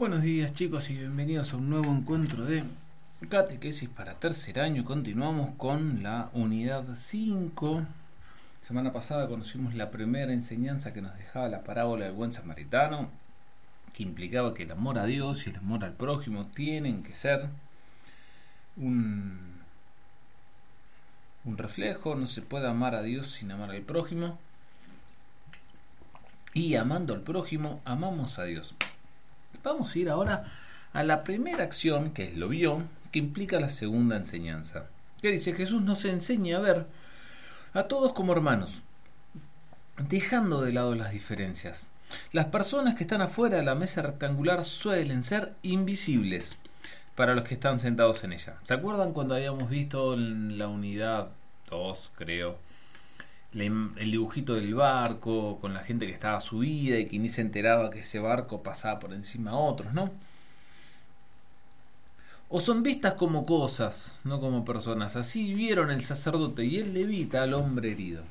Buenos días chicos y bienvenidos a un nuevo encuentro de catequesis para tercer año. Continuamos con la unidad 5. Semana pasada conocimos la primera enseñanza que nos dejaba la parábola del buen samaritano, que implicaba que el amor a Dios y el amor al prójimo tienen que ser un, un reflejo, no se puede amar a Dios sin amar al prójimo. Y amando al prójimo, amamos a Dios. Vamos a ir ahora a la primera acción, que es lo vio, que implica la segunda enseñanza. Que dice, Jesús nos enseña a ver a todos como hermanos, dejando de lado las diferencias. Las personas que están afuera de la mesa rectangular suelen ser invisibles para los que están sentados en ella. ¿Se acuerdan cuando habíamos visto en la unidad 2, creo, el dibujito del barco con la gente que estaba subida y que ni se enteraba que ese barco pasaba por encima a otros, ¿no? O son vistas como cosas, no como personas. Así vieron el sacerdote y el levita al hombre herido.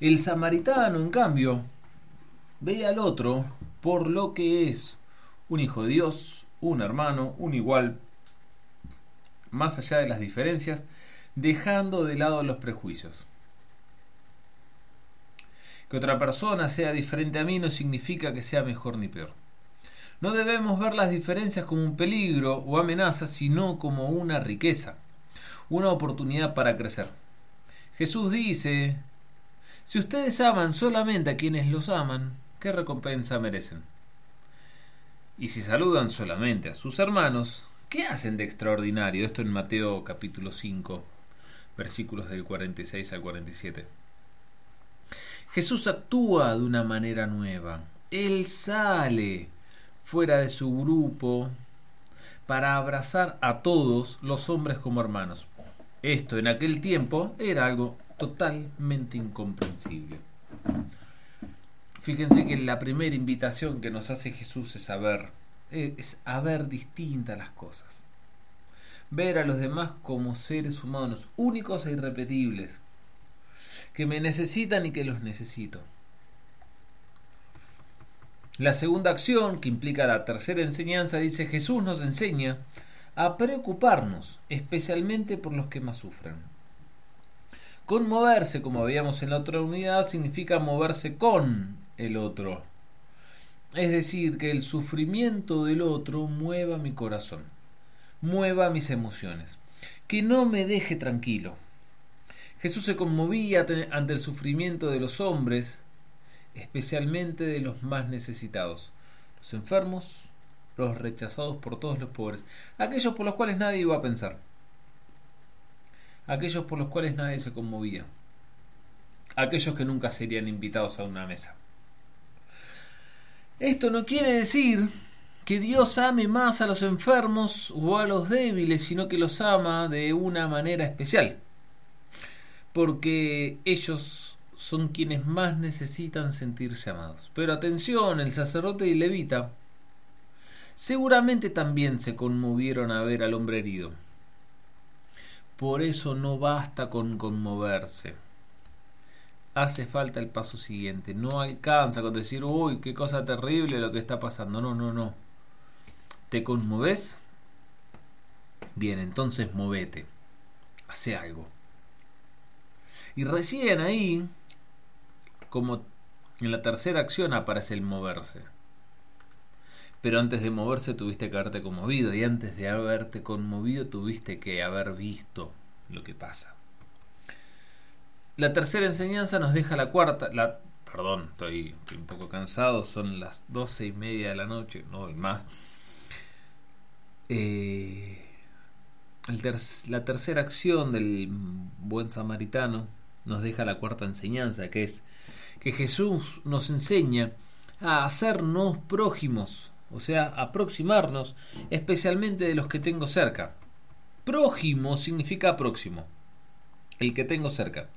El samaritano, en cambio, ve al otro por lo que es un hijo de Dios, un hermano, un igual, más allá de las diferencias, dejando de lado los prejuicios. Que otra persona sea diferente a mí no significa que sea mejor ni peor. No debemos ver las diferencias como un peligro o amenaza, sino como una riqueza, una oportunidad para crecer. Jesús dice, si ustedes aman solamente a quienes los aman, ¿qué recompensa merecen? Y si saludan solamente a sus hermanos, ¿qué hacen de extraordinario? Esto en Mateo capítulo 5, versículos del 46 al 47. Jesús actúa de una manera nueva. Él sale fuera de su grupo para abrazar a todos los hombres como hermanos. Esto en aquel tiempo era algo totalmente incomprensible. Fíjense que la primera invitación que nos hace Jesús es a ver, es a ver distintas las cosas. Ver a los demás como seres humanos únicos e irrepetibles, que me necesitan y que los necesito. La segunda acción, que implica la tercera enseñanza, dice Jesús nos enseña a preocuparnos especialmente por los que más sufren. Conmoverse, como veíamos en la otra unidad, significa moverse con el otro. Es decir, que el sufrimiento del otro mueva mi corazón, mueva mis emociones, que no me deje tranquilo. Jesús se conmovía ante el sufrimiento de los hombres, especialmente de los más necesitados, los enfermos, los rechazados por todos los pobres, aquellos por los cuales nadie iba a pensar, aquellos por los cuales nadie se conmovía, aquellos que nunca serían invitados a una mesa. Esto no quiere decir que Dios ame más a los enfermos o a los débiles, sino que los ama de una manera especial porque ellos son quienes más necesitan sentirse amados. Pero atención, el sacerdote y levita seguramente también se conmovieron a ver al hombre herido. Por eso no basta con conmoverse. Hace falta el paso siguiente. No alcanza con decir, uy, qué cosa terrible lo que está pasando. No, no, no. ¿Te conmoves? Bien, entonces movete. Hace algo. Y recién ahí, como en la tercera acción, aparece el moverse. Pero antes de moverse tuviste que haberte conmovido y antes de haberte conmovido tuviste que haber visto lo que pasa. La tercera enseñanza nos deja la cuarta, la, perdón, estoy, un poco cansado, son las doce y media de la noche, no hay más. Eh, la tercera acción del buen samaritano nos deja la cuarta enseñanza, que es que Jesús nos enseña a hacernos prójimos, o sea, aproximarnos especialmente de los que tengo cerca. Prójimo significa próximo, el que tengo cerca.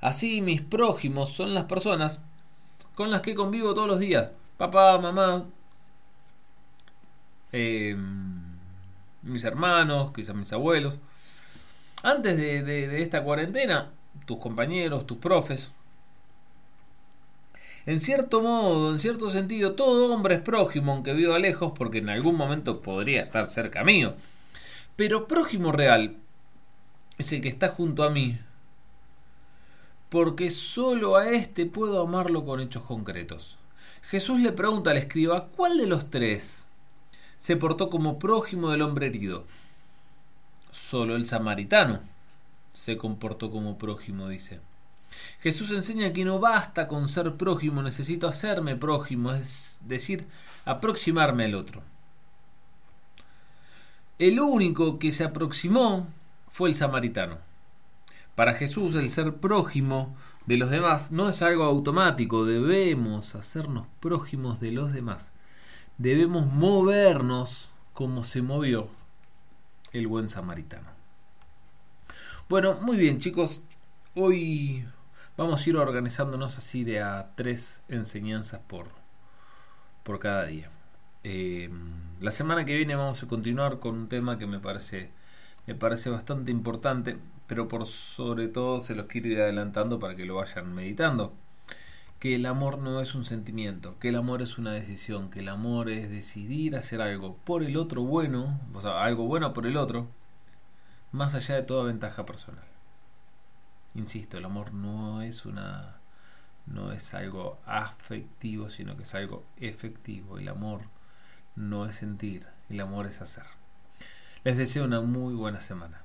Así mis prójimos son las personas con las que convivo todos los días. Papá, mamá, em, mis hermanos, quizás mis abuelos. Antes de esta cuarentena tus compañeros, tus profes. En cierto modo, en cierto sentido, todo hombre es prójimo, aunque viva lejos, porque en algún momento podría estar cerca mío. Pero prójimo real es el que está junto a mí, porque solo a éste puedo amarlo con hechos concretos. Jesús le pregunta al escriba, ¿cuál de los tres se portó como prójimo del hombre herido? Solo el samaritano se comportó como prójimo, dice. Jesús enseña que no basta con ser prójimo, necesito hacerme prójimo, es decir, aproximarme al otro. El único que se aproximó fue el samaritano. Para Jesús el ser prójimo de los demás no es algo automático, debemos hacernos prójimos de los demás. Debemos movernos como se movió el buen samaritano. Bueno, muy bien chicos, hoy vamos a ir organizándonos así de a tres enseñanzas por, por cada día. Eh, la semana que viene vamos a continuar con un tema que me parece, me parece bastante importante, pero por sobre todo se los quiero ir adelantando para que lo vayan meditando. Que el amor no es un sentimiento, que el amor es una decisión, que el amor es decidir hacer algo por el otro bueno, o sea, algo bueno por el otro, más allá de toda ventaja personal. Insisto, el amor no es una no es algo afectivo, sino que es algo efectivo. El amor no es sentir, el amor es hacer. Les deseo una muy buena semana.